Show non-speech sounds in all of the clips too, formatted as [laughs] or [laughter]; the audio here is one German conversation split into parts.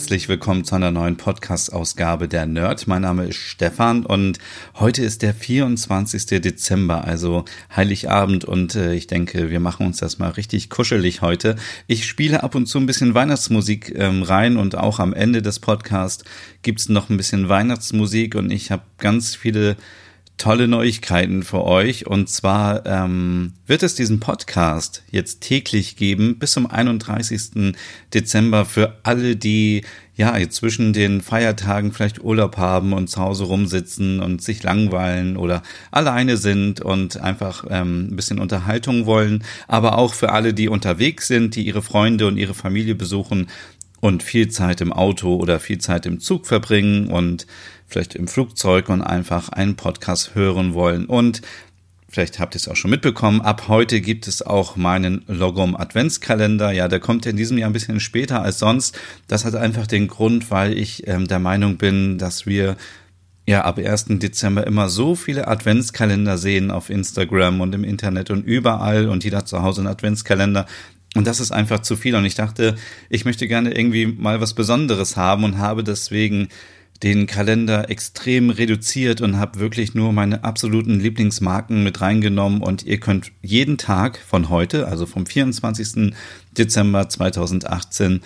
Herzlich willkommen zu einer neuen Podcast-Ausgabe der Nerd. Mein Name ist Stefan und heute ist der 24. Dezember, also Heiligabend und äh, ich denke, wir machen uns das mal richtig kuschelig heute. Ich spiele ab und zu ein bisschen Weihnachtsmusik ähm, rein und auch am Ende des Podcasts gibt's noch ein bisschen Weihnachtsmusik und ich habe ganz viele tolle Neuigkeiten für euch. Und zwar ähm, wird es diesen Podcast jetzt täglich geben bis zum 31. Dezember für alle, die ja zwischen den Feiertagen vielleicht Urlaub haben und zu Hause rumsitzen und sich langweilen oder alleine sind und einfach ähm, ein bisschen Unterhaltung wollen. Aber auch für alle, die unterwegs sind, die ihre Freunde und ihre Familie besuchen und viel Zeit im Auto oder viel Zeit im Zug verbringen und vielleicht im Flugzeug und einfach einen Podcast hören wollen. Und vielleicht habt ihr es auch schon mitbekommen, ab heute gibt es auch meinen Logom Adventskalender. Ja, der kommt in diesem Jahr ein bisschen später als sonst. Das hat einfach den Grund, weil ich ähm, der Meinung bin, dass wir ja ab 1. Dezember immer so viele Adventskalender sehen auf Instagram und im Internet und überall und jeder zu Hause einen Adventskalender. Und das ist einfach zu viel. Und ich dachte, ich möchte gerne irgendwie mal was Besonderes haben und habe deswegen den Kalender extrem reduziert und habe wirklich nur meine absoluten Lieblingsmarken mit reingenommen und ihr könnt jeden Tag von heute, also vom 24. Dezember 2018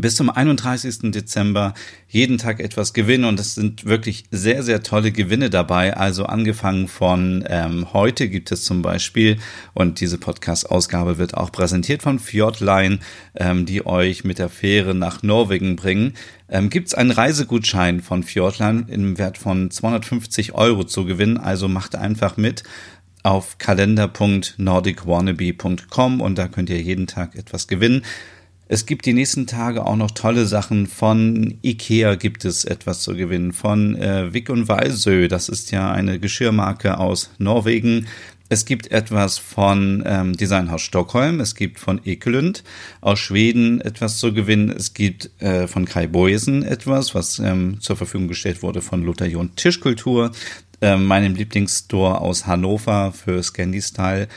bis zum 31. Dezember jeden Tag etwas gewinnen und es sind wirklich sehr, sehr tolle Gewinne dabei. Also angefangen von ähm, heute gibt es zum Beispiel und diese Podcast-Ausgabe wird auch präsentiert von Fjordline, ähm, die euch mit der Fähre nach Norwegen bringen. Ähm, gibt es einen Reisegutschein von Fjordline im Wert von 250 Euro zu gewinnen. Also macht einfach mit auf kalender.nordicwannabe.com und da könnt ihr jeden Tag etwas gewinnen. Es gibt die nächsten Tage auch noch tolle Sachen. Von Ikea gibt es etwas zu gewinnen. Von äh, Wick und Walsö, das ist ja eine Geschirrmarke aus Norwegen. Es gibt etwas von ähm, Designhaus Stockholm, es gibt von Ekelund aus Schweden etwas zu gewinnen, es gibt äh, von Kai Boyesen etwas, was ähm, zur Verfügung gestellt wurde von Lothar Jon Tischkultur, äh, meinem Lieblingsstore aus Hannover für Scandi Style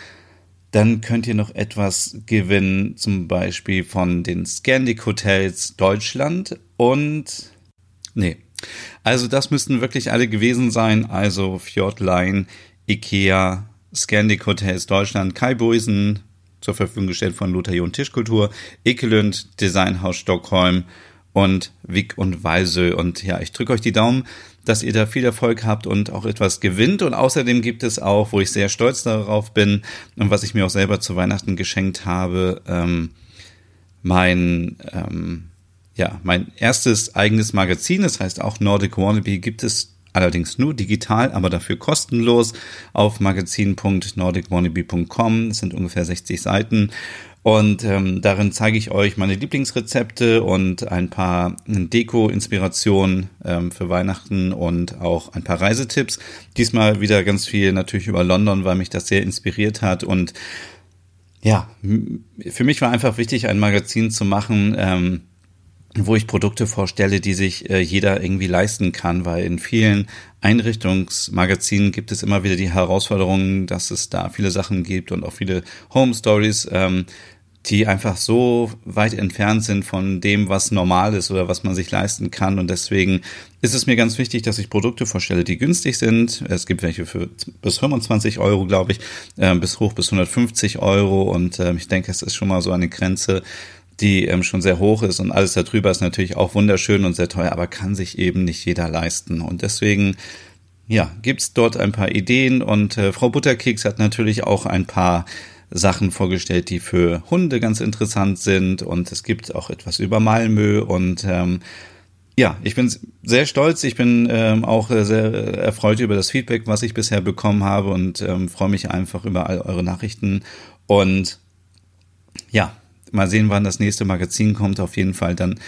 dann könnt ihr noch etwas gewinnen, zum Beispiel von den Scandic Hotels Deutschland und nee. Also das müssten wirklich alle gewesen sein. Also Fjordline, Ikea, Scandic Hotels Deutschland, Kai Boisen, zur Verfügung gestellt von Lothar Jon Tischkultur, Ekelund, Designhaus Stockholm und Wick und Weise. Und ja, ich drücke euch die Daumen, dass ihr da viel Erfolg habt und auch etwas gewinnt. Und außerdem gibt es auch, wo ich sehr stolz darauf bin und was ich mir auch selber zu Weihnachten geschenkt habe, ähm, mein, ähm, ja, mein erstes eigenes Magazin, das heißt auch Nordic Wannabe, gibt es allerdings nur digital, aber dafür kostenlos auf magazin.nordicwannabe.com. Das sind ungefähr 60 Seiten. Und ähm, darin zeige ich euch meine Lieblingsrezepte und ein paar Deko-Inspirationen ähm, für Weihnachten und auch ein paar Reisetipps. Diesmal wieder ganz viel natürlich über London, weil mich das sehr inspiriert hat. Und ja, für mich war einfach wichtig, ein Magazin zu machen, ähm, wo ich Produkte vorstelle, die sich äh, jeder irgendwie leisten kann, weil in vielen Einrichtungsmagazinen gibt es immer wieder die Herausforderungen, dass es da viele Sachen gibt und auch viele Home Stories, ähm, die einfach so weit entfernt sind von dem, was normal ist oder was man sich leisten kann. Und deswegen ist es mir ganz wichtig, dass ich Produkte vorstelle, die günstig sind. Es gibt welche für bis 25 Euro, glaube ich, äh, bis hoch bis 150 Euro. Und äh, ich denke, es ist schon mal so eine Grenze, die ähm, schon sehr hoch ist. Und alles darüber ist natürlich auch wunderschön und sehr teuer, aber kann sich eben nicht jeder leisten. Und deswegen ja, gibt's dort ein paar Ideen und äh, Frau Butterkeks hat natürlich auch ein paar Sachen vorgestellt, die für Hunde ganz interessant sind und es gibt auch etwas über Malmö und ähm, ja, ich bin sehr stolz. Ich bin ähm, auch sehr erfreut über das Feedback, was ich bisher bekommen habe und ähm, freue mich einfach über all eure Nachrichten. Und ja, mal sehen, wann das nächste Magazin kommt. Auf jeden Fall dann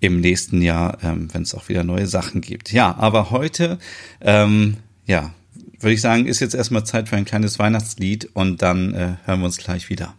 im nächsten Jahr, ähm, wenn es auch wieder neue Sachen gibt. Ja, aber heute, ähm, ja, würde ich sagen, ist jetzt erstmal Zeit für ein kleines Weihnachtslied und dann äh, hören wir uns gleich wieder.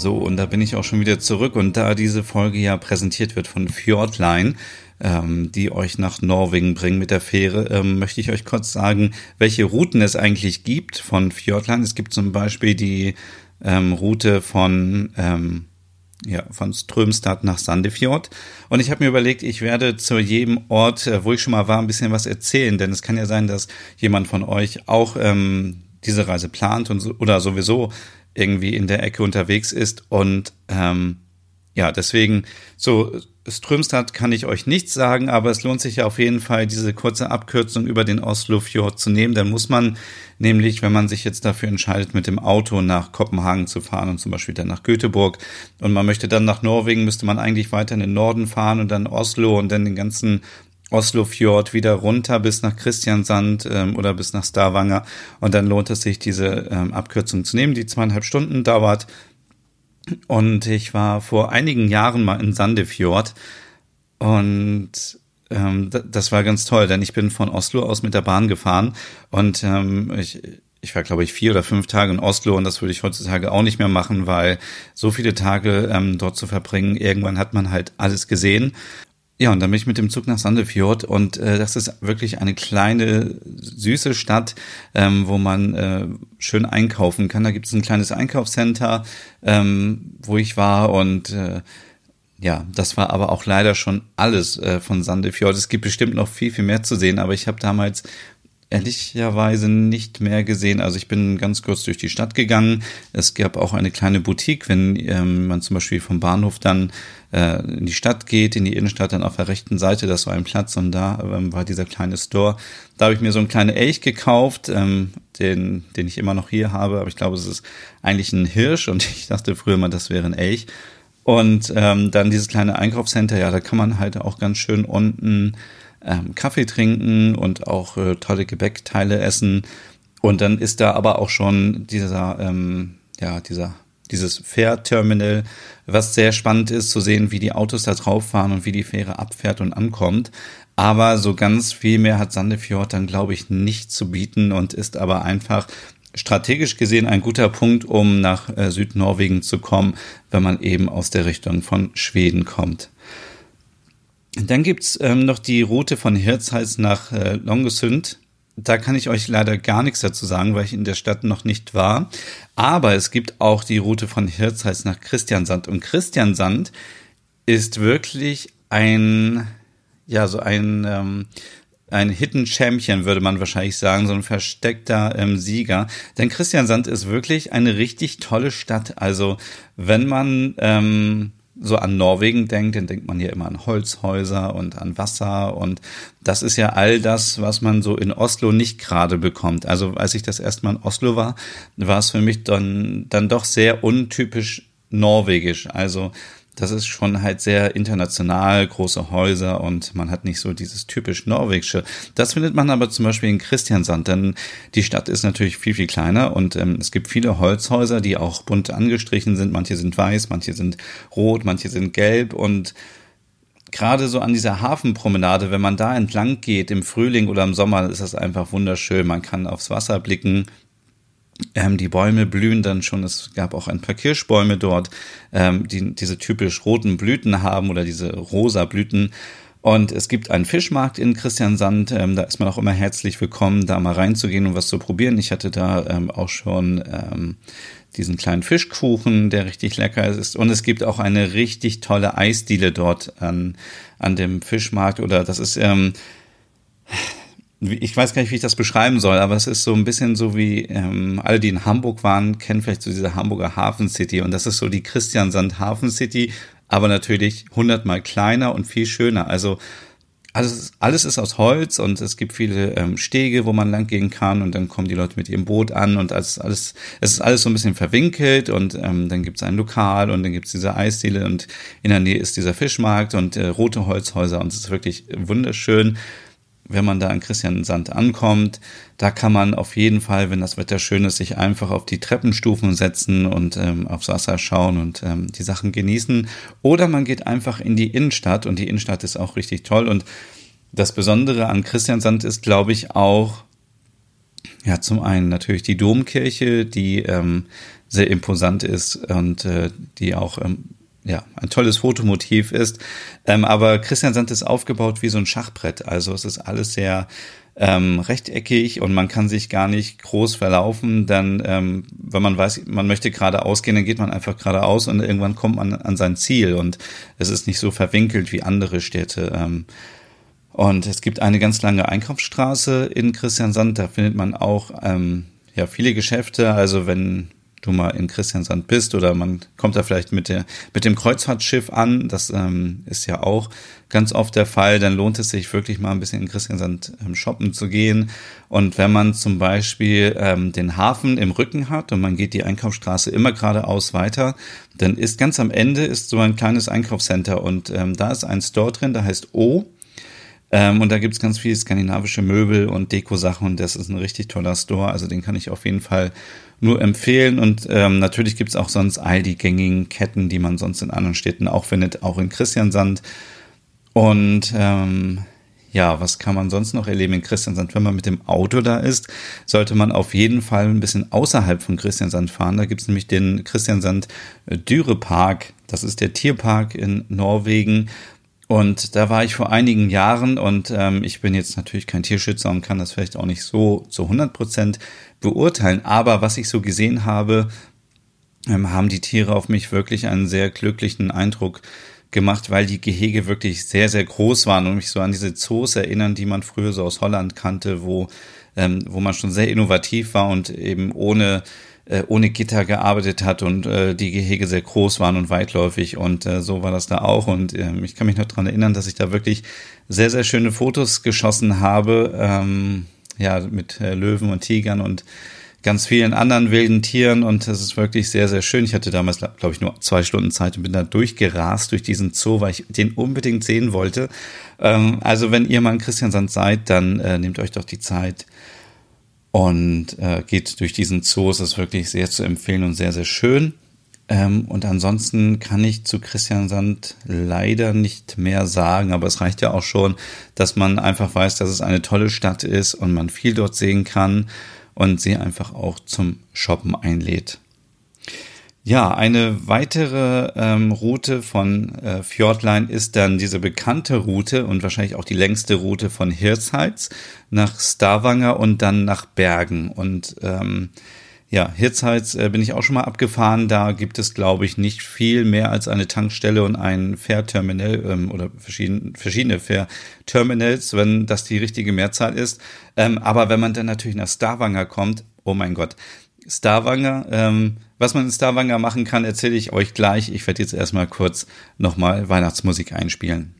So, und da bin ich auch schon wieder zurück. Und da diese Folge ja präsentiert wird von Fjordline, ähm, die euch nach Norwegen bringen mit der Fähre, ähm, möchte ich euch kurz sagen, welche Routen es eigentlich gibt von Fjordline. Es gibt zum Beispiel die ähm, Route von ähm, ja, von Strömstad nach Sandefjord. Und ich habe mir überlegt, ich werde zu jedem Ort, äh, wo ich schon mal war, ein bisschen was erzählen, denn es kann ja sein, dass jemand von euch auch ähm, diese Reise plant und so, oder sowieso irgendwie in der Ecke unterwegs ist. Und ähm, ja, deswegen, so Strömstad kann ich euch nichts sagen, aber es lohnt sich ja auf jeden Fall, diese kurze Abkürzung über den Oslofjord zu nehmen. Dann muss man nämlich, wenn man sich jetzt dafür entscheidet, mit dem Auto nach Kopenhagen zu fahren und zum Beispiel dann nach Göteborg und man möchte dann nach Norwegen, müsste man eigentlich weiter in den Norden fahren und dann Oslo und dann den ganzen Oslofjord wieder runter bis nach Christiansand ähm, oder bis nach Stavanger und dann lohnt es sich, diese ähm, Abkürzung zu nehmen, die zweieinhalb Stunden dauert. Und ich war vor einigen Jahren mal in Sandefjord und ähm, das war ganz toll, denn ich bin von Oslo aus mit der Bahn gefahren und ähm, ich, ich war, glaube ich, vier oder fünf Tage in Oslo und das würde ich heutzutage auch nicht mehr machen, weil so viele Tage ähm, dort zu verbringen, irgendwann hat man halt alles gesehen. Ja, und dann bin ich mit dem Zug nach Sandefjord und äh, das ist wirklich eine kleine, süße Stadt, ähm, wo man äh, schön einkaufen kann. Da gibt es ein kleines Einkaufscenter, ähm, wo ich war und äh, ja, das war aber auch leider schon alles äh, von Sandefjord. Es gibt bestimmt noch viel, viel mehr zu sehen, aber ich habe damals ehrlicherweise nicht mehr gesehen. Also ich bin ganz kurz durch die Stadt gegangen. Es gab auch eine kleine Boutique, wenn ähm, man zum Beispiel vom Bahnhof dann äh, in die Stadt geht, in die Innenstadt, dann auf der rechten Seite, das war ein Platz und da ähm, war dieser kleine Store. Da habe ich mir so einen kleinen Elch gekauft, ähm, den, den ich immer noch hier habe, aber ich glaube, es ist eigentlich ein Hirsch und [laughs] ich dachte früher mal, das wäre ein Elch. Und ähm, dann dieses kleine Einkaufscenter, ja, da kann man halt auch ganz schön unten ähm, Kaffee trinken und auch äh, tolle Gebäckteile essen. Und dann ist da aber auch schon dieser, ähm, ja, dieser, dieses Fährterminal, was sehr spannend ist zu sehen, wie die Autos da drauf fahren und wie die Fähre abfährt und ankommt. Aber so ganz viel mehr hat Sandefjord dann, glaube ich, nicht zu bieten und ist aber einfach strategisch gesehen ein guter Punkt, um nach äh, Südnorwegen zu kommen, wenn man eben aus der Richtung von Schweden kommt. Dann gibt's ähm, noch die Route von Hirtshals nach äh, Longesund. Da kann ich euch leider gar nichts dazu sagen, weil ich in der Stadt noch nicht war. Aber es gibt auch die Route von Hirtshals nach Christiansand. Und Christiansand ist wirklich ein, ja, so ein, ähm, ein Hidden Champion, würde man wahrscheinlich sagen, so ein versteckter ähm, Sieger. Denn Christiansand ist wirklich eine richtig tolle Stadt. Also wenn man ähm, so an Norwegen denkt, dann denkt man ja immer an Holzhäuser und an Wasser und das ist ja all das, was man so in Oslo nicht gerade bekommt. Also als ich das erste Mal in Oslo war, war es für mich dann, dann doch sehr untypisch norwegisch. Also das ist schon halt sehr international, große Häuser und man hat nicht so dieses typisch norwegische. Das findet man aber zum Beispiel in Christiansand, denn die Stadt ist natürlich viel, viel kleiner und ähm, es gibt viele Holzhäuser, die auch bunt angestrichen sind. Manche sind weiß, manche sind rot, manche sind gelb und gerade so an dieser Hafenpromenade, wenn man da entlang geht im Frühling oder im Sommer, ist das einfach wunderschön. Man kann aufs Wasser blicken, ähm, die Bäume blühen dann schon. Es gab auch ein paar Kirschbäume dort, ähm, die diese typisch roten Blüten haben oder diese rosa Blüten. Und es gibt einen Fischmarkt in Christiansand. Ähm, da ist man auch immer herzlich willkommen, da mal reinzugehen und was zu probieren. Ich hatte da ähm, auch schon ähm, diesen kleinen Fischkuchen, der richtig lecker ist. Und es gibt auch eine richtig tolle Eisdiele dort an, an dem Fischmarkt. Oder das ist ähm, ich weiß gar nicht, wie ich das beschreiben soll, aber es ist so ein bisschen so wie ähm, alle, die in Hamburg waren, kennen vielleicht so diese Hamburger Hafen City und das ist so die Christiansand Hafen City, aber natürlich hundertmal kleiner und viel schöner. Also alles, alles ist aus Holz und es gibt viele ähm, Stege, wo man lang gehen kann und dann kommen die Leute mit ihrem Boot an und alles, alles es ist alles so ein bisschen verwinkelt und ähm, dann gibt es ein Lokal und dann gibt es diese Eisdiele und in der Nähe ist dieser Fischmarkt und äh, rote Holzhäuser und es ist wirklich wunderschön wenn man da in Christiansand ankommt, da kann man auf jeden Fall, wenn das Wetter schön ist, sich einfach auf die Treppenstufen setzen und ähm, aufs Wasser schauen und ähm, die Sachen genießen. Oder man geht einfach in die Innenstadt und die Innenstadt ist auch richtig toll. Und das Besondere an Christiansand ist, glaube ich, auch, ja, zum einen natürlich die Domkirche, die ähm, sehr imposant ist und äh, die auch ähm, ja, ein tolles Fotomotiv ist. Ähm, aber Christian Sand ist aufgebaut wie so ein Schachbrett. Also es ist alles sehr ähm, rechteckig und man kann sich gar nicht groß verlaufen. Dann, ähm, wenn man weiß, man möchte geradeaus gehen, dann geht man einfach geradeaus und irgendwann kommt man an sein Ziel und es ist nicht so verwinkelt wie andere Städte. Ähm, und es gibt eine ganz lange Einkaufsstraße in Christiansand, da findet man auch ähm, ja viele Geschäfte. Also wenn du mal in Christiansand bist oder man kommt da vielleicht mit der mit dem Kreuzfahrtschiff an, das ähm, ist ja auch ganz oft der Fall, dann lohnt es sich wirklich mal ein bisschen in Christiansand ähm, shoppen zu gehen. Und wenn man zum Beispiel ähm, den Hafen im Rücken hat und man geht die Einkaufsstraße immer geradeaus weiter, dann ist ganz am Ende ist so ein kleines Einkaufscenter und ähm, da ist ein Store drin, der heißt O. Ähm, und da gibt's ganz viele skandinavische Möbel und Deko-Sachen und das ist ein richtig toller Store. Also den kann ich auf jeden Fall nur empfehlen. Und ähm, natürlich gibt's auch sonst all die gängigen Ketten, die man sonst in anderen Städten auch findet, auch in Christiansand. Und ähm, ja, was kann man sonst noch erleben in Christiansand? Wenn man mit dem Auto da ist, sollte man auf jeden Fall ein bisschen außerhalb von Christiansand fahren. Da gibt es nämlich den Christiansand Dyrepark. Das ist der Tierpark in Norwegen. Und da war ich vor einigen Jahren und ähm, ich bin jetzt natürlich kein Tierschützer und kann das vielleicht auch nicht so zu 100 Prozent beurteilen. Aber was ich so gesehen habe, ähm, haben die Tiere auf mich wirklich einen sehr glücklichen Eindruck gemacht, weil die Gehege wirklich sehr, sehr groß waren und mich so an diese Zoos erinnern, die man früher so aus Holland kannte, wo, ähm, wo man schon sehr innovativ war und eben ohne äh, ohne Gitter gearbeitet hat und äh, die Gehege sehr groß waren und weitläufig und äh, so war das da auch und äh, ich kann mich noch dran erinnern, dass ich da wirklich sehr, sehr schöne Fotos geschossen habe, ähm, ja, mit äh, Löwen und Tigern und ganz vielen anderen wilden Tieren und das ist wirklich sehr, sehr schön. Ich hatte damals, glaube ich, nur zwei Stunden Zeit und bin da durchgerast durch diesen Zoo, weil ich den unbedingt sehen wollte. Ähm, also wenn ihr mal in Christiansand seid, dann äh, nehmt euch doch die Zeit und äh, geht durch diesen Zoo. Es ist wirklich sehr zu empfehlen und sehr, sehr schön. Ähm, und ansonsten kann ich zu Christiansand leider nicht mehr sagen, aber es reicht ja auch schon, dass man einfach weiß, dass es eine tolle Stadt ist und man viel dort sehen kann und sie einfach auch zum Shoppen einlädt. Ja, eine weitere ähm, Route von äh, Fjordline ist dann diese bekannte Route und wahrscheinlich auch die längste Route von Hirtshals nach Stavanger und dann nach Bergen. Und ähm, ja, Hirtshals äh, bin ich auch schon mal abgefahren. Da gibt es, glaube ich, nicht viel mehr als eine Tankstelle und ein Fährterminal ähm, oder verschiedene, verschiedene Fährterminals, wenn das die richtige Mehrzahl ist. Ähm, aber wenn man dann natürlich nach Stavanger kommt, oh mein Gott, Stavanger, ähm, was man in Stavanger machen kann, erzähle ich euch gleich. Ich werde jetzt erstmal kurz nochmal Weihnachtsmusik einspielen.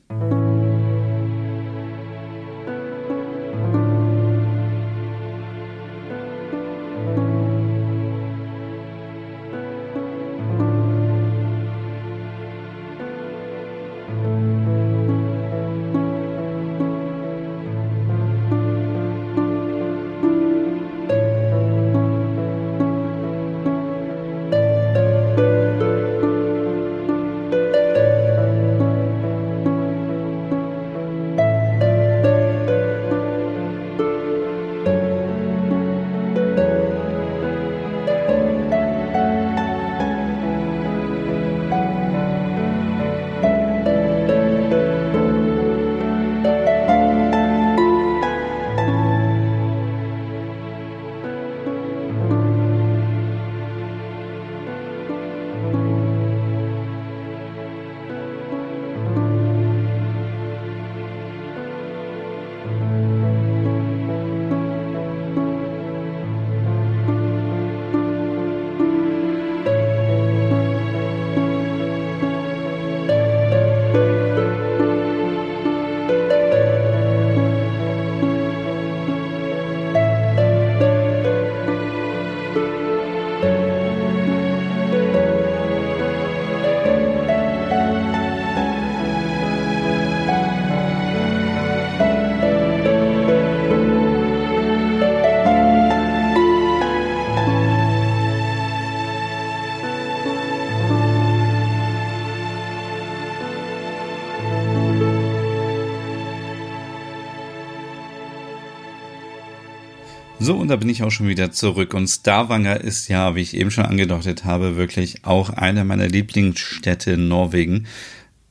So, und da bin ich auch schon wieder zurück. Und Stavanger ist ja, wie ich eben schon angedeutet habe, wirklich auch eine meiner Lieblingsstädte in Norwegen.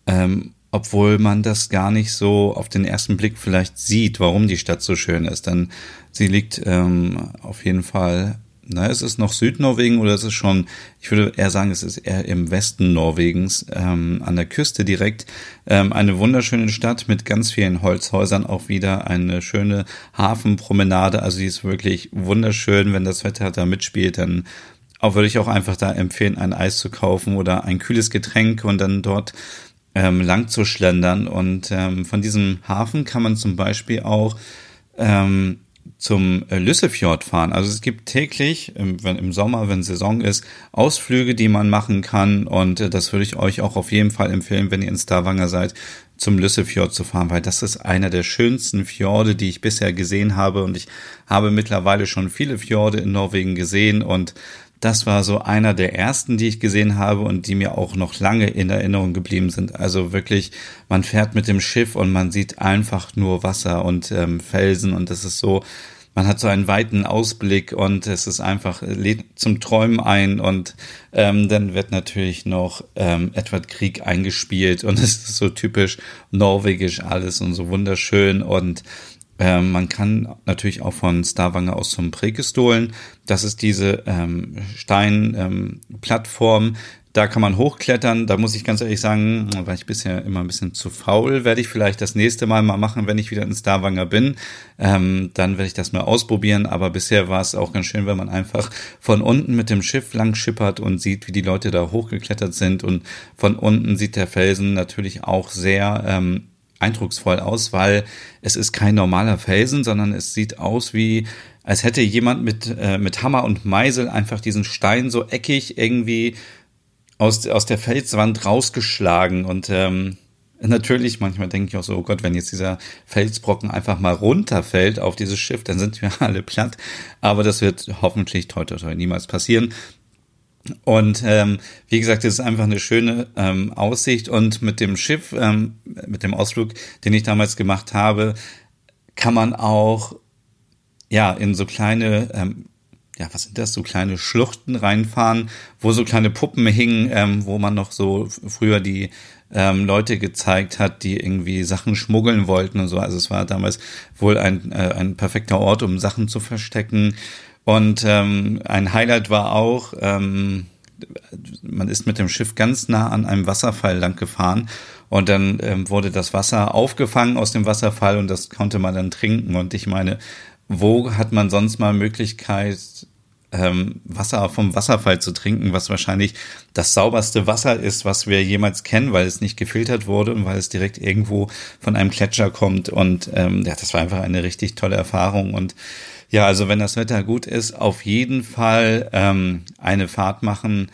Ähm, obwohl man das gar nicht so auf den ersten Blick vielleicht sieht, warum die Stadt so schön ist. Denn sie liegt ähm, auf jeden Fall na, ist es noch Südnorwegen oder ist es schon, ich würde eher sagen, es ist eher im Westen Norwegens, ähm, an der Küste direkt. Ähm, eine wunderschöne Stadt mit ganz vielen Holzhäusern, auch wieder eine schöne Hafenpromenade. Also die ist wirklich wunderschön. Wenn das Wetter da mitspielt, dann auch würde ich auch einfach da empfehlen, ein Eis zu kaufen oder ein kühles Getränk und dann dort ähm, lang zu schlendern. Und ähm, von diesem Hafen kann man zum Beispiel auch ähm, zum äh, Lüssefjord fahren. Also es gibt täglich, wenn, im Sommer, wenn Saison ist, Ausflüge, die man machen kann. Und äh, das würde ich euch auch auf jeden Fall empfehlen, wenn ihr in Stavanger seid, zum Lüssefjord zu fahren, weil das ist einer der schönsten Fjorde, die ich bisher gesehen habe. Und ich habe mittlerweile schon viele Fjorde in Norwegen gesehen und das war so einer der ersten, die ich gesehen habe und die mir auch noch lange in Erinnerung geblieben sind. Also wirklich, man fährt mit dem Schiff und man sieht einfach nur Wasser und ähm, Felsen und das ist so, man hat so einen weiten Ausblick und es ist einfach lädt zum Träumen ein und ähm, dann wird natürlich noch ähm, Edward Krieg eingespielt und [laughs] es ist so typisch norwegisch alles und so wunderschön und ähm, man kann natürlich auch von Stavanger aus zum Prekestolen. Das ist diese ähm, Steinplattform. Ähm, da kann man hochklettern. Da muss ich ganz ehrlich sagen, war ich bisher immer ein bisschen zu faul. Werde ich vielleicht das nächste Mal mal machen, wenn ich wieder in Stavanger bin. Ähm, dann werde ich das mal ausprobieren. Aber bisher war es auch ganz schön, wenn man einfach von unten mit dem Schiff lang schippert und sieht, wie die Leute da hochgeklettert sind. Und von unten sieht der Felsen natürlich auch sehr ähm, eindrucksvoll aus, weil es ist kein normaler Felsen, sondern es sieht aus wie, als hätte jemand mit, äh, mit Hammer und Meisel einfach diesen Stein so eckig irgendwie aus, aus der Felswand rausgeschlagen. Und ähm, natürlich, manchmal denke ich auch so, oh Gott, wenn jetzt dieser Felsbrocken einfach mal runterfällt auf dieses Schiff, dann sind wir [laughs] alle platt. Aber das wird hoffentlich toi niemals passieren. Und ähm, wie gesagt, es ist einfach eine schöne ähm, Aussicht. Und mit dem Schiff, ähm, mit dem Ausflug, den ich damals gemacht habe, kann man auch ja in so kleine, ähm, ja, was sind das, so kleine Schluchten reinfahren, wo so kleine Puppen hingen, ähm, wo man noch so früher die ähm, Leute gezeigt hat, die irgendwie Sachen schmuggeln wollten und so. Also es war damals wohl ein, äh, ein perfekter Ort, um Sachen zu verstecken. Und ähm, ein Highlight war auch, ähm, man ist mit dem Schiff ganz nah an einem Wasserfall lang gefahren und dann ähm, wurde das Wasser aufgefangen aus dem Wasserfall und das konnte man dann trinken. Und ich meine, wo hat man sonst mal Möglichkeit, ähm, Wasser vom Wasserfall zu trinken, was wahrscheinlich das sauberste Wasser ist, was wir jemals kennen, weil es nicht gefiltert wurde und weil es direkt irgendwo von einem Gletscher kommt. Und ähm, ja, das war einfach eine richtig tolle Erfahrung und ja, also wenn das Wetter gut ist, auf jeden Fall ähm, eine Fahrt machen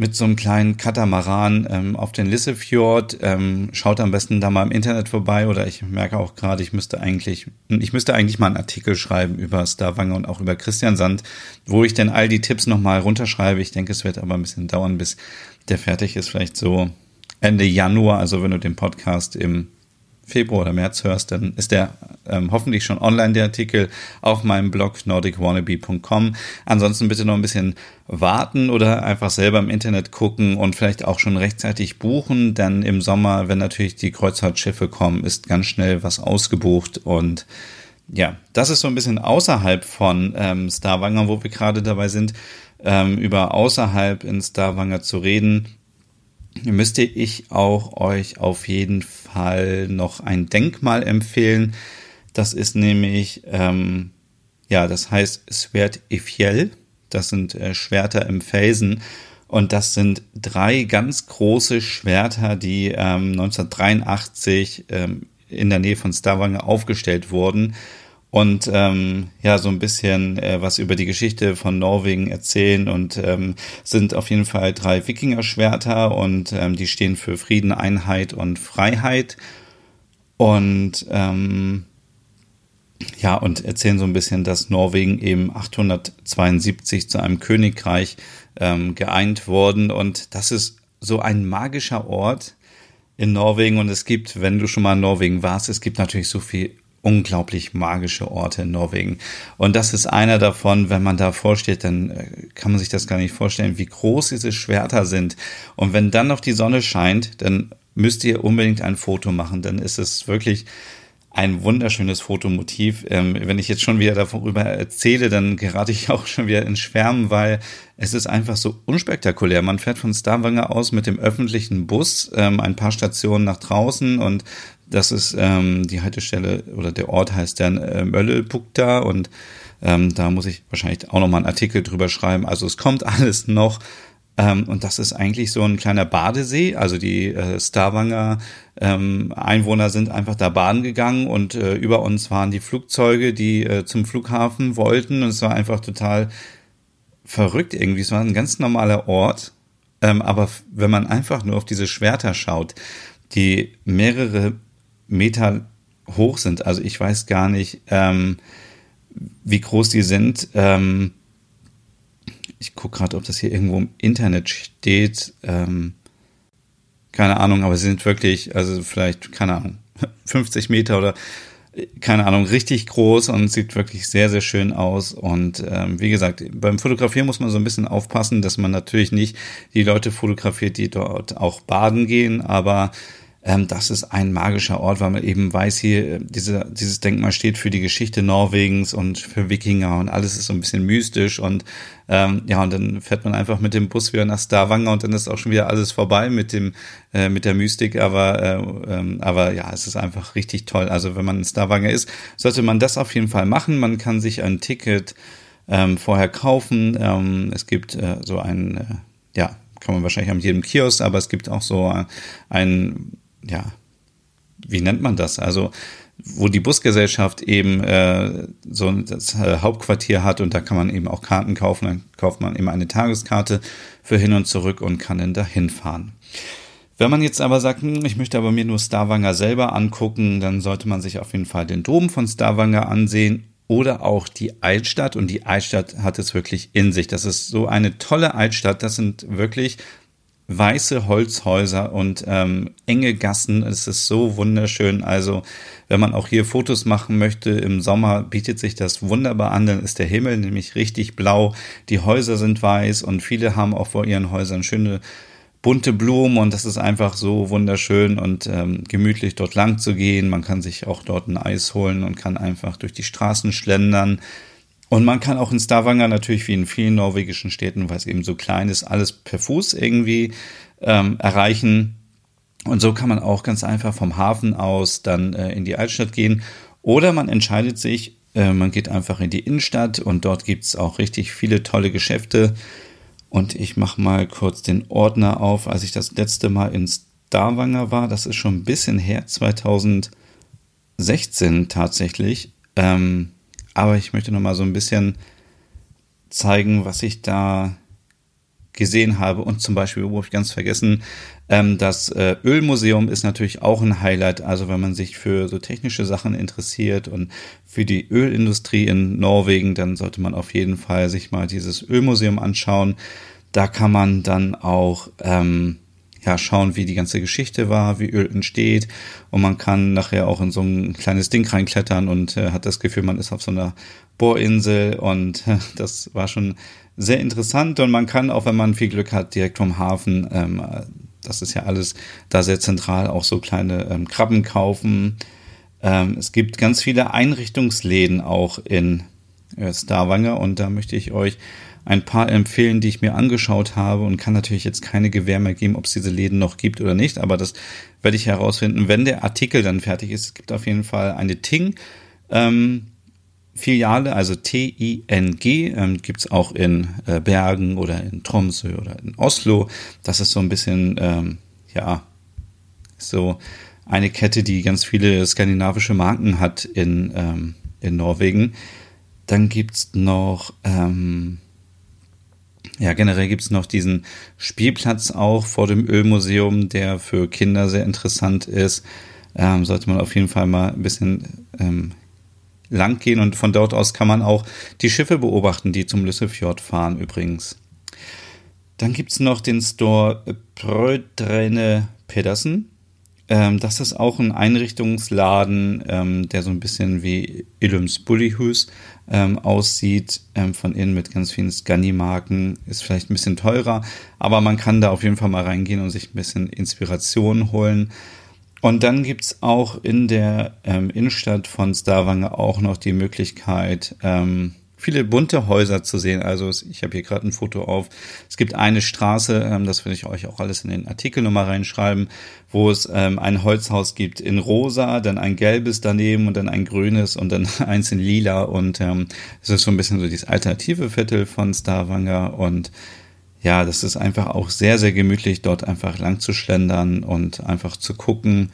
mit so einem kleinen Katamaran ähm, auf den Lissefjord. Ähm, schaut am besten da mal im Internet vorbei oder ich merke auch gerade, ich müsste eigentlich, ich müsste eigentlich mal einen Artikel schreiben über Stavanger und auch über Christian Sand, wo ich denn all die Tipps nochmal runterschreibe. Ich denke, es wird aber ein bisschen dauern, bis der fertig ist. Vielleicht so Ende Januar, also wenn du den Podcast im Februar oder März hörst, dann ist der ähm, hoffentlich schon online, der Artikel, auf meinem Blog nordicwannabe.com. Ansonsten bitte noch ein bisschen warten oder einfach selber im Internet gucken und vielleicht auch schon rechtzeitig buchen, denn im Sommer, wenn natürlich die Kreuzfahrtschiffe kommen, ist ganz schnell was ausgebucht und ja, das ist so ein bisschen außerhalb von ähm, Starwanger, wo wir gerade dabei sind, ähm, über außerhalb in Starwanger zu reden müsste ich auch euch auf jeden Fall noch ein Denkmal empfehlen. Das ist nämlich, ähm, ja, das heißt Svert Ifjell. Das sind äh, Schwerter im Felsen. Und das sind drei ganz große Schwerter, die ähm, 1983 ähm, in der Nähe von Stavanger aufgestellt wurden und ähm, ja so ein bisschen äh, was über die Geschichte von Norwegen erzählen und ähm, sind auf jeden Fall drei Wikinger-Schwerter und ähm, die stehen für Frieden, Einheit und Freiheit. Und ähm, ja und erzählen so ein bisschen, dass Norwegen eben 872 zu einem Königreich ähm, geeint worden. Und das ist so ein magischer Ort in Norwegen. Und es gibt, wenn du schon mal in Norwegen warst, es gibt natürlich so viel unglaublich magische Orte in Norwegen. Und das ist einer davon, wenn man da vorsteht, dann äh, kann man sich das gar nicht vorstellen, wie groß diese Schwerter sind. Und wenn dann noch die Sonne scheint, dann müsst ihr unbedingt ein Foto machen. Dann ist es wirklich ein wunderschönes Fotomotiv. Ähm, wenn ich jetzt schon wieder darüber erzähle, dann gerate ich [laughs] auch schon wieder in Schwärmen, weil es ist einfach so unspektakulär. Man fährt von Stavanger aus mit dem öffentlichen Bus ähm, ein paar Stationen nach draußen und das ist ähm, die Haltestelle oder der Ort heißt dann äh, Möllelbukta und ähm, da muss ich wahrscheinlich auch noch mal einen Artikel drüber schreiben. Also es kommt [laughs] alles noch ähm, und das ist eigentlich so ein kleiner Badesee. Also die äh, Starwanger ähm, Einwohner sind einfach da baden gegangen und äh, über uns waren die Flugzeuge, die äh, zum Flughafen wollten und es war einfach total verrückt irgendwie. Es war ein ganz normaler Ort. Ähm, aber wenn man einfach nur auf diese Schwerter schaut, die mehrere Meter hoch sind. Also ich weiß gar nicht, ähm, wie groß die sind. Ähm, ich gucke gerade, ob das hier irgendwo im Internet steht. Ähm, keine Ahnung, aber sie sind wirklich, also vielleicht, keine Ahnung, [laughs] 50 Meter oder keine Ahnung, richtig groß und sieht wirklich sehr, sehr schön aus. Und ähm, wie gesagt, beim Fotografieren muss man so ein bisschen aufpassen, dass man natürlich nicht die Leute fotografiert, die dort auch baden gehen, aber ähm, das ist ein magischer Ort, weil man eben weiß, hier äh, diese, dieses Denkmal steht für die Geschichte Norwegens und für Wikinger und alles ist so ein bisschen mystisch und ähm, ja, und dann fährt man einfach mit dem Bus wieder nach Stavanger und dann ist auch schon wieder alles vorbei mit dem äh, mit der Mystik, aber äh, ähm, aber ja, es ist einfach richtig toll. Also wenn man in Stavanger ist, sollte man das auf jeden Fall machen. Man kann sich ein Ticket ähm, vorher kaufen. Ähm, es gibt äh, so ein äh, ja kann man wahrscheinlich an jedem Kiosk, aber es gibt auch so ein ja, wie nennt man das? Also, wo die Busgesellschaft eben äh, so das äh, Hauptquartier hat und da kann man eben auch Karten kaufen. Dann kauft man eben eine Tageskarte für hin und zurück und kann dann dahin fahren. Wenn man jetzt aber sagt, hm, ich möchte aber mir nur Starwanger selber angucken, dann sollte man sich auf jeden Fall den Dom von Starwanger ansehen oder auch die Altstadt. Und die Altstadt hat es wirklich in sich. Das ist so eine tolle Altstadt. Das sind wirklich weiße Holzhäuser und ähm, enge Gassen. Es ist so wunderschön. Also, wenn man auch hier Fotos machen möchte im Sommer, bietet sich das wunderbar an. Dann ist der Himmel nämlich richtig blau. Die Häuser sind weiß und viele haben auch vor ihren Häusern schöne bunte Blumen und das ist einfach so wunderschön und ähm, gemütlich dort lang zu gehen. Man kann sich auch dort ein Eis holen und kann einfach durch die Straßen schlendern. Und man kann auch in Stavanger natürlich wie in vielen norwegischen Städten, weil es eben so klein ist, alles per Fuß irgendwie ähm, erreichen. Und so kann man auch ganz einfach vom Hafen aus dann äh, in die Altstadt gehen. Oder man entscheidet sich, äh, man geht einfach in die Innenstadt und dort gibt's auch richtig viele tolle Geschäfte. Und ich mache mal kurz den Ordner auf, als ich das letzte Mal in Stavanger war. Das ist schon ein bisschen her, 2016 tatsächlich. Ähm, aber ich möchte noch mal so ein bisschen zeigen, was ich da gesehen habe. Und zum Beispiel, wo ich ganz vergessen, ähm, das äh, Ölmuseum ist natürlich auch ein Highlight. Also wenn man sich für so technische Sachen interessiert und für die Ölindustrie in Norwegen, dann sollte man auf jeden Fall sich mal dieses Ölmuseum anschauen. Da kann man dann auch ähm, ja, schauen, wie die ganze Geschichte war, wie Öl entsteht. Und man kann nachher auch in so ein kleines Ding reinklettern und äh, hat das Gefühl, man ist auf so einer Bohrinsel. Und äh, [laughs] das war schon sehr interessant. Und man kann auch, wenn man viel Glück hat, direkt vom Hafen, ähm, das ist ja alles da sehr zentral, auch so kleine ähm, Krabben kaufen. Ähm, es gibt ganz viele Einrichtungsläden auch in äh, Starwanger und da möchte ich euch ein paar empfehlen, die ich mir angeschaut habe und kann natürlich jetzt keine Gewähr mehr geben, ob es diese Läden noch gibt oder nicht, aber das werde ich herausfinden, wenn der Artikel dann fertig ist. Es gibt auf jeden Fall eine Ting. Ähm, Filiale, also T-I-N-G, ähm, gibt auch in äh, Bergen oder in Tromsø oder in Oslo. Das ist so ein bisschen, ähm, ja, so eine Kette, die ganz viele skandinavische Marken hat in, ähm, in Norwegen. Dann gibt's noch, ähm, ja, generell gibt's noch diesen Spielplatz auch vor dem Ölmuseum, der für Kinder sehr interessant ist. Ähm, sollte man auf jeden Fall mal ein bisschen ähm, lang gehen und von dort aus kann man auch die Schiffe beobachten, die zum Lüssefjord fahren übrigens. Dann gibt's noch den Store Brödrene Pedersen. Ähm, das ist auch ein Einrichtungsladen, ähm, der so ein bisschen wie Illums Bullyhus ähm, aussieht, ähm, von innen mit ganz vielen Scani-Marken. Ist vielleicht ein bisschen teurer, aber man kann da auf jeden Fall mal reingehen und sich ein bisschen Inspiration holen. Und dann gibt's auch in der ähm, Innenstadt von Stavanger auch noch die Möglichkeit, ähm, viele bunte Häuser zu sehen. Also ich habe hier gerade ein Foto auf. Es gibt eine Straße, ähm, das will ich euch auch alles in den Artikel nochmal reinschreiben, wo es ähm, ein Holzhaus gibt in rosa, dann ein gelbes daneben und dann ein grünes und dann [laughs] eins in lila. Und ähm, es ist so ein bisschen so dieses alternative Viertel von Stavanger und ja, das ist einfach auch sehr, sehr gemütlich, dort einfach lang zu schlendern und einfach zu gucken.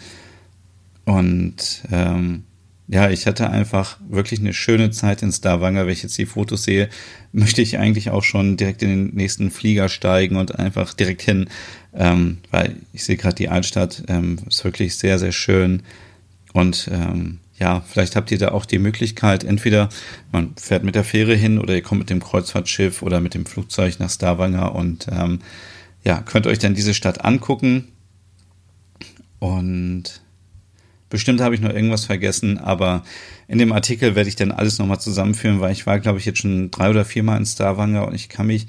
Und ähm, ja, ich hatte einfach wirklich eine schöne Zeit in Stavanger. Wenn ich jetzt die Fotos sehe, möchte ich eigentlich auch schon direkt in den nächsten Flieger steigen und einfach direkt hin, ähm, weil ich sehe gerade die Altstadt, ähm, ist wirklich sehr, sehr schön. Und ähm, ja, vielleicht habt ihr da auch die Möglichkeit, entweder man fährt mit der Fähre hin oder ihr kommt mit dem Kreuzfahrtschiff oder mit dem Flugzeug nach Stavanger und ähm, ja, könnt euch dann diese Stadt angucken. Und bestimmt habe ich noch irgendwas vergessen, aber in dem Artikel werde ich dann alles nochmal zusammenführen, weil ich war, glaube ich, jetzt schon drei oder viermal in Stavanger und ich kann mich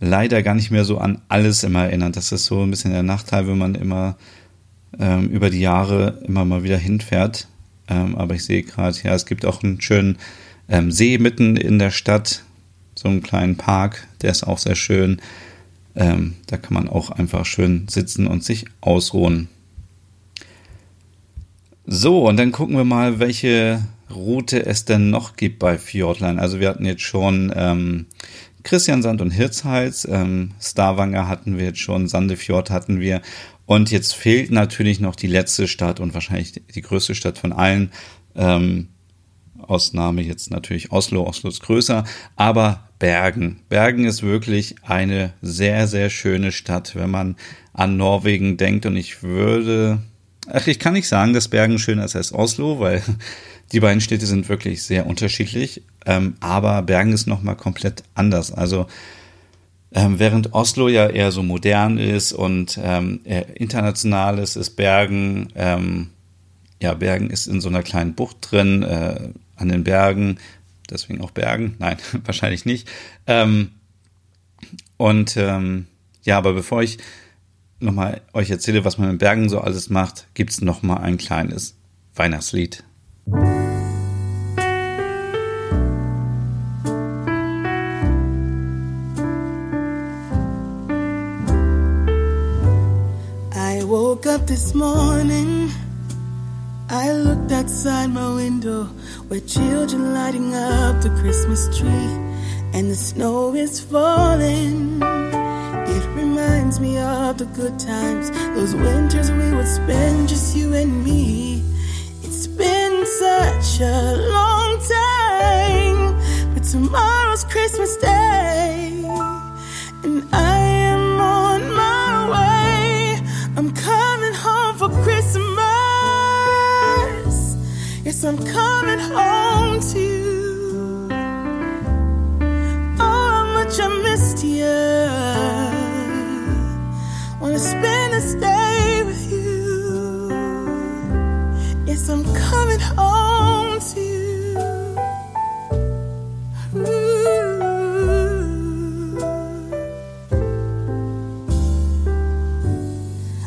leider gar nicht mehr so an alles immer erinnern. Das ist so ein bisschen der Nachteil, wenn man immer ähm, über die Jahre immer mal wieder hinfährt. Ähm, aber ich sehe gerade, ja, es gibt auch einen schönen ähm, See mitten in der Stadt, so einen kleinen Park, der ist auch sehr schön. Ähm, da kann man auch einfach schön sitzen und sich ausruhen. So, und dann gucken wir mal, welche Route es denn noch gibt bei Fjordline. Also wir hatten jetzt schon ähm, Christiansand und Hirtshals, ähm, Stavanger hatten wir jetzt schon, Sandefjord hatten wir und jetzt fehlt natürlich noch die letzte Stadt und wahrscheinlich die größte Stadt von allen. Ähm, Ausnahme jetzt natürlich Oslo. Oslo ist größer, aber Bergen. Bergen ist wirklich eine sehr, sehr schöne Stadt, wenn man an Norwegen denkt. Und ich würde, ach, ich kann nicht sagen, dass Bergen schöner ist als Oslo, weil die beiden Städte sind wirklich sehr unterschiedlich. Ähm, aber Bergen ist nochmal komplett anders. Also ähm, während Oslo ja eher so modern ist und ähm, international ist, ist Bergen, ähm, ja, Bergen ist in so einer kleinen Bucht drin, äh, an den Bergen, deswegen auch Bergen, nein, [laughs] wahrscheinlich nicht. Ähm, und ähm, ja, aber bevor ich nochmal euch erzähle, was man in Bergen so alles macht, gibt's nochmal ein kleines Weihnachtslied. up this morning, I looked outside my window where children lighting up the Christmas tree and the snow is falling. Reminds me of the good times, those winters we would spend just you and me. It's been such a long time, but tomorrow's Christmas Day, and I am on my way. I'm coming home for Christmas. Yes, I'm coming home to you. Day with you. Yes, I'm coming home to you.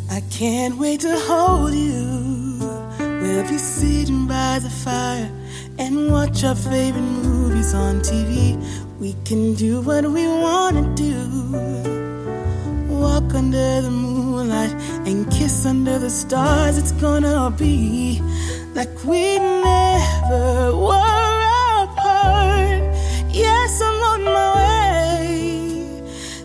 I can't wait to hold you. We'll be sitting by the fire and watch our favorite movies on TV. We can do what we want to do. Walk under the moonlight and kiss under the stars. It's gonna be like we never were apart. Yes, I'm on my way.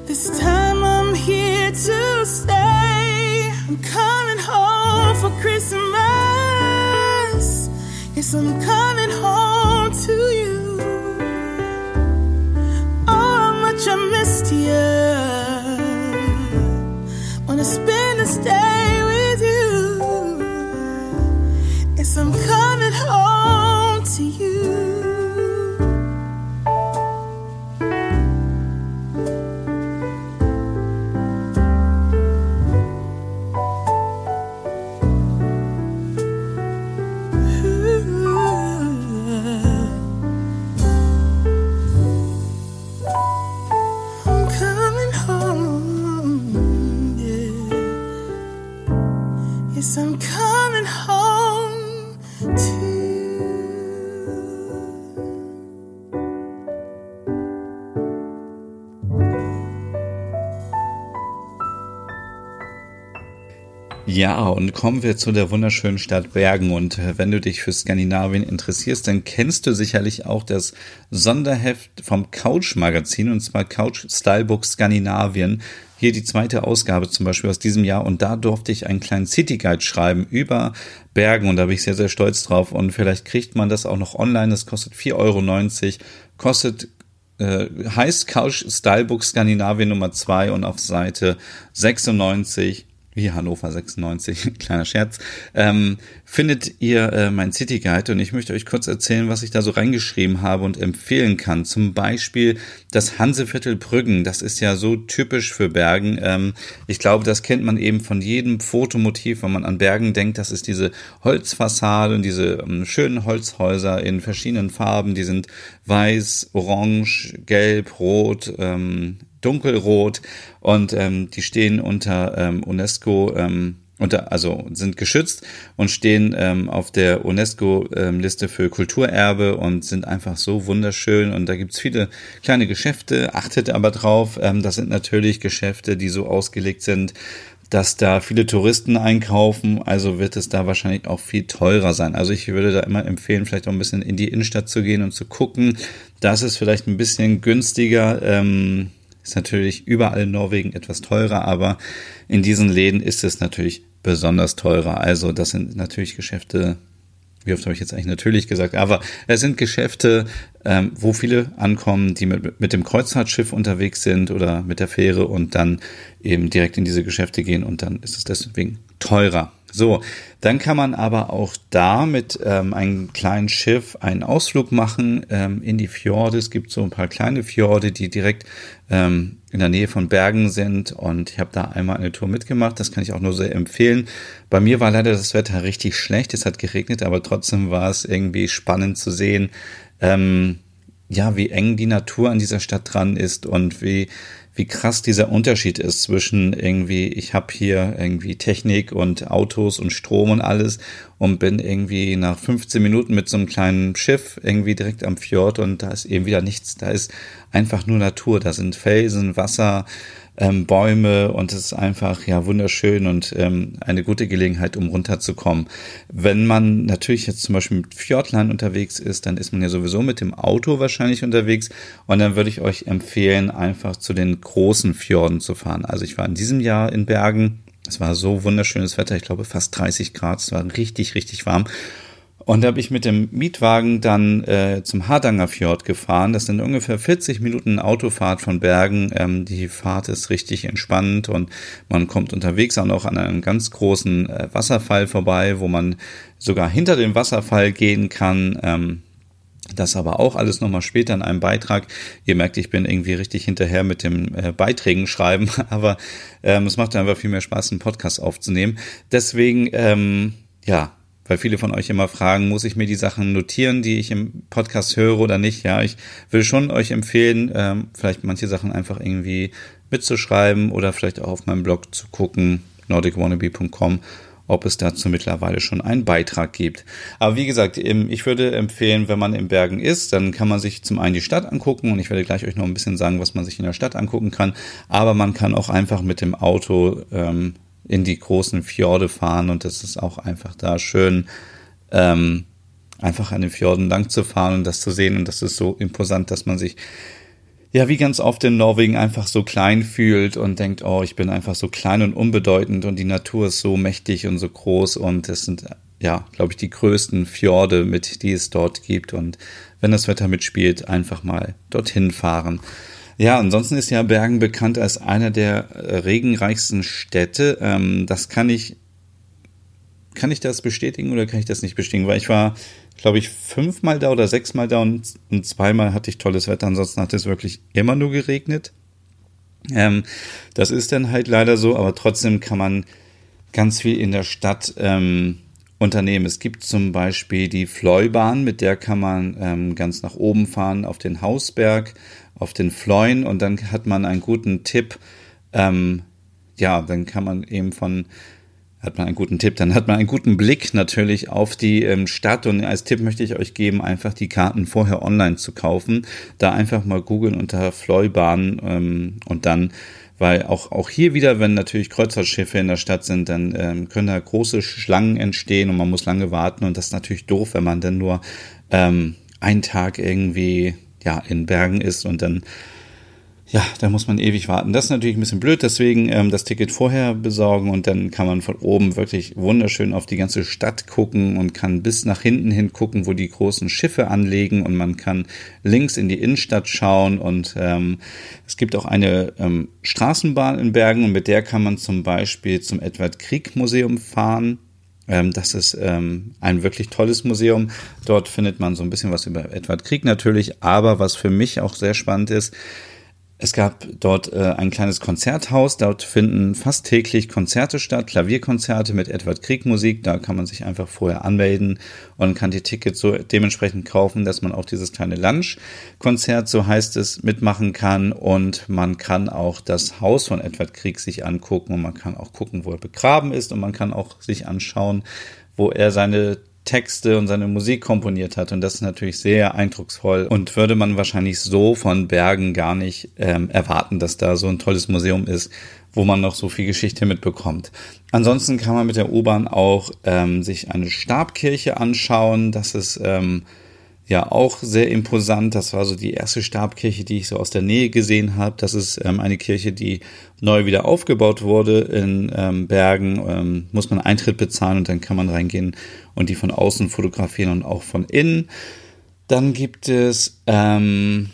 This time I'm here to stay. I'm coming home for Christmas. Yes, I'm coming Yes, I'm Ja, und kommen wir zu der wunderschönen Stadt Bergen. Und äh, wenn du dich für Skandinavien interessierst, dann kennst du sicherlich auch das Sonderheft vom Couch Magazin, und zwar Couch Stylebook Skandinavien. Hier die zweite Ausgabe zum Beispiel aus diesem Jahr. Und da durfte ich einen kleinen City Guide schreiben über Bergen. Und da bin ich sehr, sehr stolz drauf. Und vielleicht kriegt man das auch noch online. Das kostet 4,90 Euro. Kostet äh, heißt Couch Stylebook Skandinavien Nummer 2 und auf Seite 96 wie Hannover 96, [laughs] kleiner Scherz, ähm, findet ihr äh, mein City Guide und ich möchte euch kurz erzählen, was ich da so reingeschrieben habe und empfehlen kann. Zum Beispiel das Hanseviertel Brüggen, das ist ja so typisch für Bergen. Ähm, ich glaube, das kennt man eben von jedem Fotomotiv, wenn man an Bergen denkt. Das ist diese Holzfassade und diese ähm, schönen Holzhäuser in verschiedenen Farben. Die sind weiß, orange, gelb, rot, ähm, dunkelrot und ähm, die stehen unter ähm, UNESCO ähm, unter, also sind geschützt und stehen ähm, auf der UNESCO-Liste ähm, für Kulturerbe und sind einfach so wunderschön. Und da gibt's viele kleine Geschäfte, achtet aber drauf. Ähm, das sind natürlich Geschäfte, die so ausgelegt sind, dass da viele Touristen einkaufen, also wird es da wahrscheinlich auch viel teurer sein. Also ich würde da immer empfehlen, vielleicht auch ein bisschen in die Innenstadt zu gehen und zu gucken. Das ist vielleicht ein bisschen günstiger. Ähm, ist natürlich überall in Norwegen etwas teurer, aber in diesen Läden ist es natürlich besonders teurer. Also das sind natürlich Geschäfte, wie oft habe ich jetzt eigentlich natürlich gesagt, aber es sind Geschäfte, ähm, wo viele ankommen, die mit, mit dem Kreuzfahrtschiff unterwegs sind oder mit der Fähre und dann eben direkt in diese Geschäfte gehen und dann ist es deswegen teurer. So, dann kann man aber auch da mit ähm, einem kleinen Schiff einen Ausflug machen ähm, in die Fjorde. Es gibt so ein paar kleine Fjorde, die direkt ähm, in der Nähe von Bergen sind. Und ich habe da einmal eine Tour mitgemacht. Das kann ich auch nur sehr empfehlen. Bei mir war leider das Wetter richtig schlecht. Es hat geregnet, aber trotzdem war es irgendwie spannend zu sehen, ähm, ja, wie eng die Natur an dieser Stadt dran ist und wie wie krass dieser Unterschied ist zwischen irgendwie, ich habe hier irgendwie Technik und Autos und Strom und alles und bin irgendwie nach 15 Minuten mit so einem kleinen Schiff irgendwie direkt am Fjord und da ist eben wieder nichts. Da ist einfach nur Natur. Da sind Felsen, Wasser, ähm, Bäume und es ist einfach ja wunderschön und ähm, eine gute Gelegenheit, um runterzukommen. Wenn man natürlich jetzt zum Beispiel mit Fjordline unterwegs ist, dann ist man ja sowieso mit dem Auto wahrscheinlich unterwegs und dann würde ich euch empfehlen, einfach zu den großen Fjorden zu fahren. Also ich war in diesem Jahr in Bergen. Es war so wunderschönes Wetter, ich glaube fast 30 Grad, es war richtig, richtig warm. Und da habe ich mit dem Mietwagen dann äh, zum Hardanger Fjord gefahren. Das sind ungefähr 40 Minuten Autofahrt von Bergen. Ähm, die Fahrt ist richtig entspannend und man kommt unterwegs auch noch an einem ganz großen äh, Wasserfall vorbei, wo man sogar hinter dem Wasserfall gehen kann. Ähm, das aber auch alles nochmal später in einem Beitrag. Ihr merkt, ich bin irgendwie richtig hinterher mit dem äh, Beiträgen schreiben, [laughs] aber ähm, es macht einfach viel mehr Spaß, einen Podcast aufzunehmen. Deswegen, ähm, ja, weil viele von euch immer fragen, muss ich mir die Sachen notieren, die ich im Podcast höre oder nicht? Ja, ich würde schon euch empfehlen, ähm, vielleicht manche Sachen einfach irgendwie mitzuschreiben oder vielleicht auch auf meinem Blog zu gucken, nordicwannabe.com, ob es dazu mittlerweile schon einen Beitrag gibt. Aber wie gesagt, ich würde empfehlen, wenn man in Bergen ist, dann kann man sich zum einen die Stadt angucken und ich werde gleich euch noch ein bisschen sagen, was man sich in der Stadt angucken kann. Aber man kann auch einfach mit dem Auto ähm, in die großen Fjorde fahren und das ist auch einfach da schön, ähm, einfach an den Fjorden lang zu fahren und das zu sehen und das ist so imposant, dass man sich ja wie ganz oft in Norwegen einfach so klein fühlt und denkt, oh, ich bin einfach so klein und unbedeutend und die Natur ist so mächtig und so groß und es sind ja, glaube ich, die größten Fjorde mit, die es dort gibt und wenn das Wetter mitspielt, einfach mal dorthin fahren. Ja, ansonsten ist ja Bergen bekannt als einer der äh, regenreichsten Städte. Ähm, das kann ich, kann ich das bestätigen oder kann ich das nicht bestätigen? Weil ich war, glaube ich, fünfmal da oder sechsmal da und, und zweimal hatte ich tolles Wetter. Ansonsten hat es wirklich immer nur geregnet. Ähm, das ist dann halt leider so, aber trotzdem kann man ganz viel in der Stadt ähm, unternehmen. Es gibt zum Beispiel die Fleubahn, mit der kann man ähm, ganz nach oben fahren auf den Hausberg auf den Floin und dann hat man einen guten Tipp. Ähm, ja, dann kann man eben von hat man einen guten Tipp, dann hat man einen guten Blick natürlich auf die ähm, Stadt und als Tipp möchte ich euch geben, einfach die Karten vorher online zu kaufen, da einfach mal googeln unter Fleubahn ähm, und dann weil auch, auch hier wieder, wenn natürlich Kreuzfahrtschiffe in der Stadt sind, dann ähm, können da große Schlangen entstehen und man muss lange warten und das ist natürlich doof, wenn man dann nur ähm, einen Tag irgendwie ja, in Bergen ist und dann ja, da muss man ewig warten. Das ist natürlich ein bisschen blöd, deswegen ähm, das Ticket vorher besorgen und dann kann man von oben wirklich wunderschön auf die ganze Stadt gucken und kann bis nach hinten hin gucken, wo die großen Schiffe anlegen und man kann links in die Innenstadt schauen und ähm, es gibt auch eine ähm, Straßenbahn in Bergen und mit der kann man zum Beispiel zum Edward Krieg Museum fahren. Ähm, das ist ähm, ein wirklich tolles Museum. Dort findet man so ein bisschen was über Edward Krieg natürlich, aber was für mich auch sehr spannend ist, es gab dort äh, ein kleines Konzerthaus. Dort finden fast täglich Konzerte statt, Klavierkonzerte mit Edward Krieg Musik. Da kann man sich einfach vorher anmelden und kann die Tickets so dementsprechend kaufen, dass man auch dieses kleine Lunch-Konzert, so heißt es, mitmachen kann. Und man kann auch das Haus von Edward Krieg sich angucken und man kann auch gucken, wo er begraben ist und man kann auch sich anschauen, wo er seine Texte und seine Musik komponiert hat. Und das ist natürlich sehr eindrucksvoll und würde man wahrscheinlich so von Bergen gar nicht ähm, erwarten, dass da so ein tolles Museum ist, wo man noch so viel Geschichte mitbekommt. Ansonsten kann man mit der U-Bahn auch ähm, sich eine Stabkirche anschauen. Das ist ähm, ja auch sehr imposant. Das war so die erste Stabkirche, die ich so aus der Nähe gesehen habe. Das ist ähm, eine Kirche, die neu wieder aufgebaut wurde in ähm, Bergen. Ähm, muss man Eintritt bezahlen und dann kann man reingehen und die von außen fotografieren und auch von innen. Dann gibt es ähm,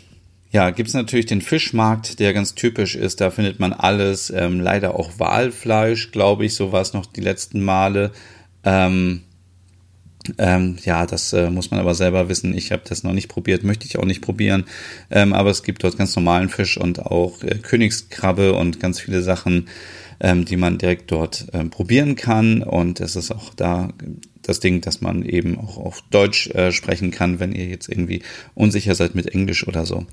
ja, gibt es natürlich den Fischmarkt, der ganz typisch ist. Da findet man alles, ähm, leider auch Walfleisch, glaube ich, so war es noch die letzten Male. Ähm, ähm, ja, das äh, muss man aber selber wissen. Ich habe das noch nicht probiert, möchte ich auch nicht probieren. Ähm, aber es gibt dort ganz normalen Fisch und auch äh, Königskrabbe und ganz viele Sachen, ähm, die man direkt dort ähm, probieren kann. Und es ist auch da das Ding, dass man eben auch auf Deutsch äh, sprechen kann, wenn ihr jetzt irgendwie unsicher seid mit Englisch oder so.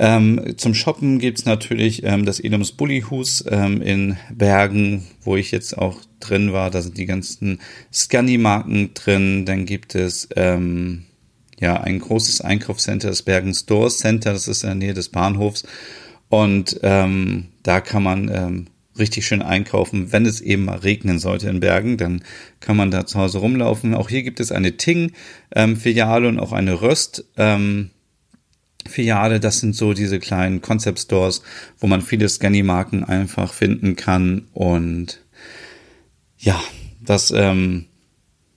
Ähm, zum Shoppen gibt's natürlich ähm, das Edoms Bullyhus ähm, in Bergen, wo ich jetzt auch drin war. Da sind die ganzen Scandi-Marken drin. Dann gibt es ähm, ja ein großes Einkaufscenter, das Bergen Stores Center. Das ist in der Nähe des Bahnhofs. Und ähm, da kann man ähm, richtig schön einkaufen, wenn es eben mal regnen sollte in Bergen, dann kann man da zu Hause rumlaufen. Auch hier gibt es eine Ting-Filiale ähm, und auch eine Röst. Ähm, Filiale, das sind so diese kleinen Concept Stores, wo man viele Scanny-Marken einfach finden kann. Und ja, das, ähm,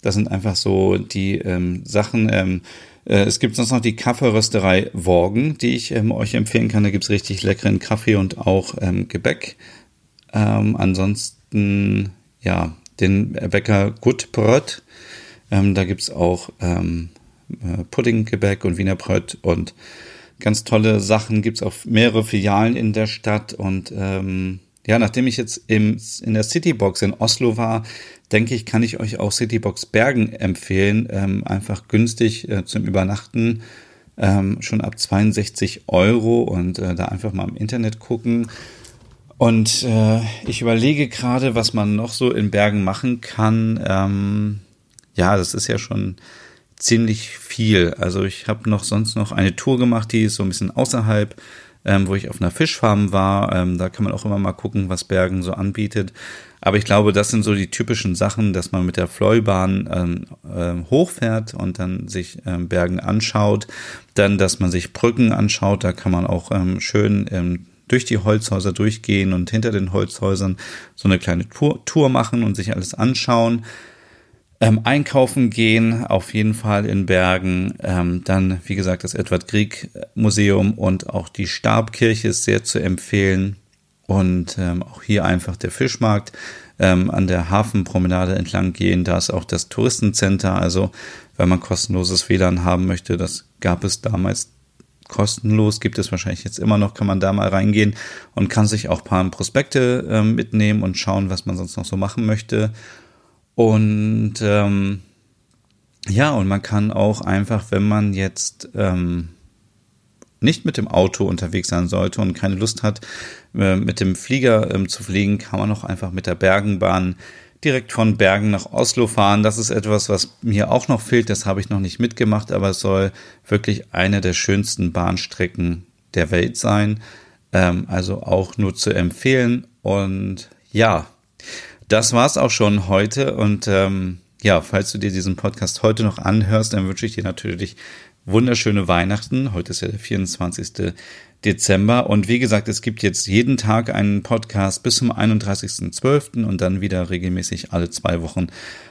das sind einfach so die ähm, Sachen. Ähm, äh, es gibt sonst noch die Kaffeerösterei Worgen, die ich ähm, euch empfehlen kann. Da gibt's richtig leckeren Kaffee und auch ähm, Gebäck. Ähm, ansonsten, ja, den Bäcker Gutbrot. Ähm, da gibt's auch ähm, äh, Puddinggebäck und Wiener Brot und ganz tolle Sachen. Gibt's auch mehrere Filialen in der Stadt. Und ähm, ja, nachdem ich jetzt im, in der Citybox in Oslo war, denke ich, kann ich euch auch Citybox Bergen empfehlen. Ähm, einfach günstig äh, zum Übernachten. Ähm, schon ab 62 Euro und äh, da einfach mal im Internet gucken. Und äh, ich überlege gerade, was man noch so in Bergen machen kann. Ähm, ja, das ist ja schon ziemlich viel. Also ich habe noch sonst noch eine Tour gemacht, die ist so ein bisschen außerhalb, ähm, wo ich auf einer Fischfarm war. Ähm, da kann man auch immer mal gucken, was Bergen so anbietet. Aber ich glaube, das sind so die typischen Sachen, dass man mit der Fleubahn ähm, äh, hochfährt und dann sich ähm, Bergen anschaut. Dann, dass man sich Brücken anschaut. Da kann man auch ähm, schön ähm, durch die Holzhäuser durchgehen und hinter den Holzhäusern so eine kleine Tour, Tour machen und sich alles anschauen. Ähm, einkaufen gehen, auf jeden Fall in Bergen. Ähm, dann, wie gesagt, das Edward Grieg Museum und auch die Stabkirche ist sehr zu empfehlen. Und ähm, auch hier einfach der Fischmarkt ähm, an der Hafenpromenade entlang gehen. Da ist auch das Touristencenter. Also, wenn man kostenloses WLAN haben möchte, das gab es damals kostenlos, gibt es wahrscheinlich jetzt immer noch, kann man da mal reingehen und kann sich auch paar Prospekte äh, mitnehmen und schauen, was man sonst noch so machen möchte. Und ähm, ja, und man kann auch einfach, wenn man jetzt ähm, nicht mit dem Auto unterwegs sein sollte und keine Lust hat, äh, mit dem Flieger ähm, zu fliegen, kann man auch einfach mit der Bergenbahn direkt von Bergen nach Oslo fahren. Das ist etwas, was mir auch noch fehlt. Das habe ich noch nicht mitgemacht, aber es soll wirklich eine der schönsten Bahnstrecken der Welt sein. Ähm, also auch nur zu empfehlen. Und ja, das war's auch schon heute. Und ähm, ja, falls du dir diesen Podcast heute noch anhörst, dann wünsche ich dir natürlich wunderschöne Weihnachten. Heute ist ja der 24. Dezember. Und wie gesagt, es gibt jetzt jeden Tag einen Podcast bis zum 31.12. und dann wieder regelmäßig alle zwei Wochen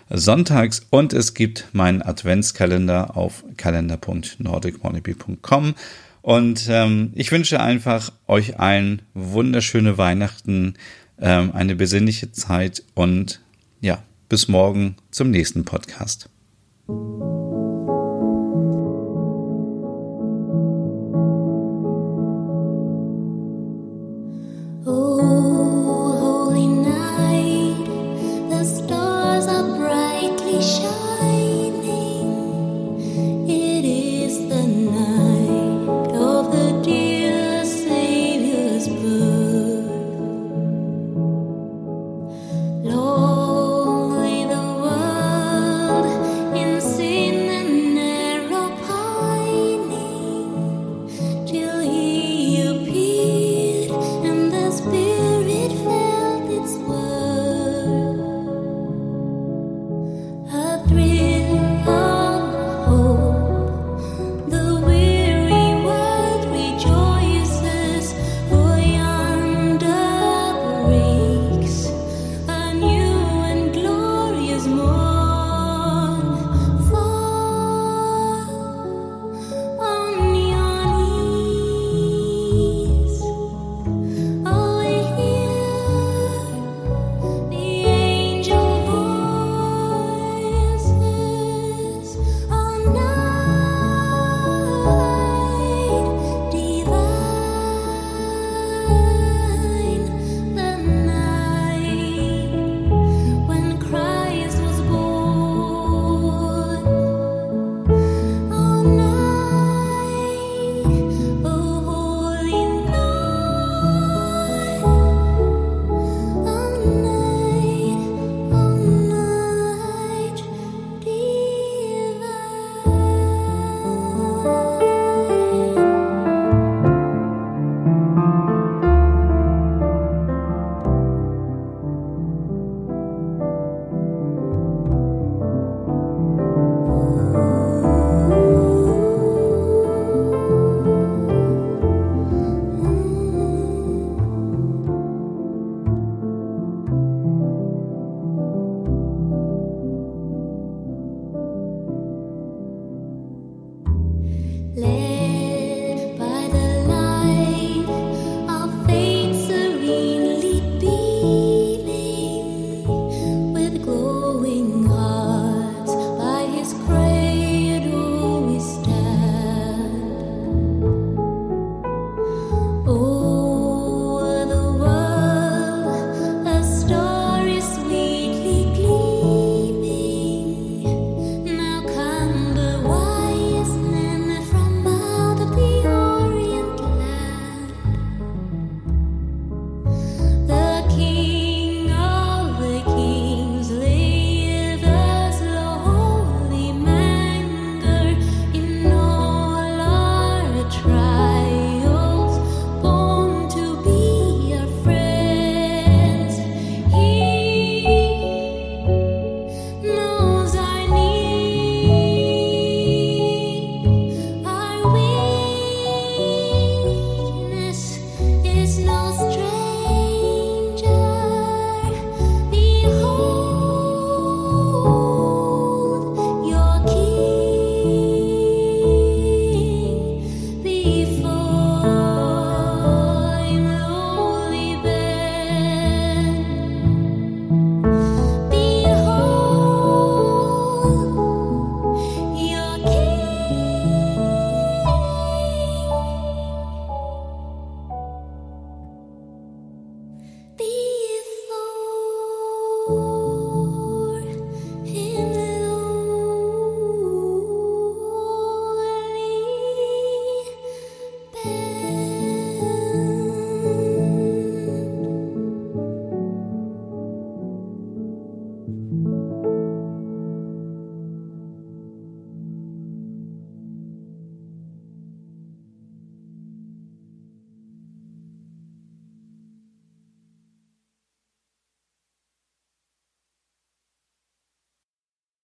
sonntags. Und es gibt meinen Adventskalender auf kalender.nordicwannabe.com. Und ähm, ich wünsche einfach euch allen wunderschöne Weihnachten, ähm, eine besinnliche Zeit und ja, bis morgen zum nächsten Podcast.